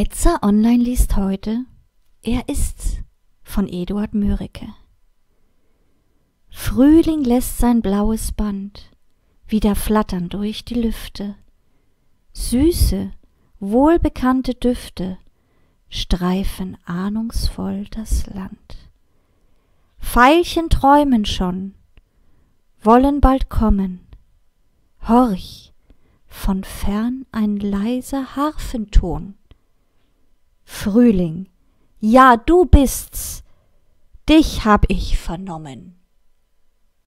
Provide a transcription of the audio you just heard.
Etzer Online liest heute Er ist's von Eduard Mörike. Frühling lässt sein blaues Band wieder flattern durch die Lüfte. Süße, wohlbekannte Düfte streifen ahnungsvoll das Land. Veilchen träumen schon, wollen bald kommen. Horch, von fern ein leiser Harfenton. Frühling, ja du bist's, dich hab ich vernommen.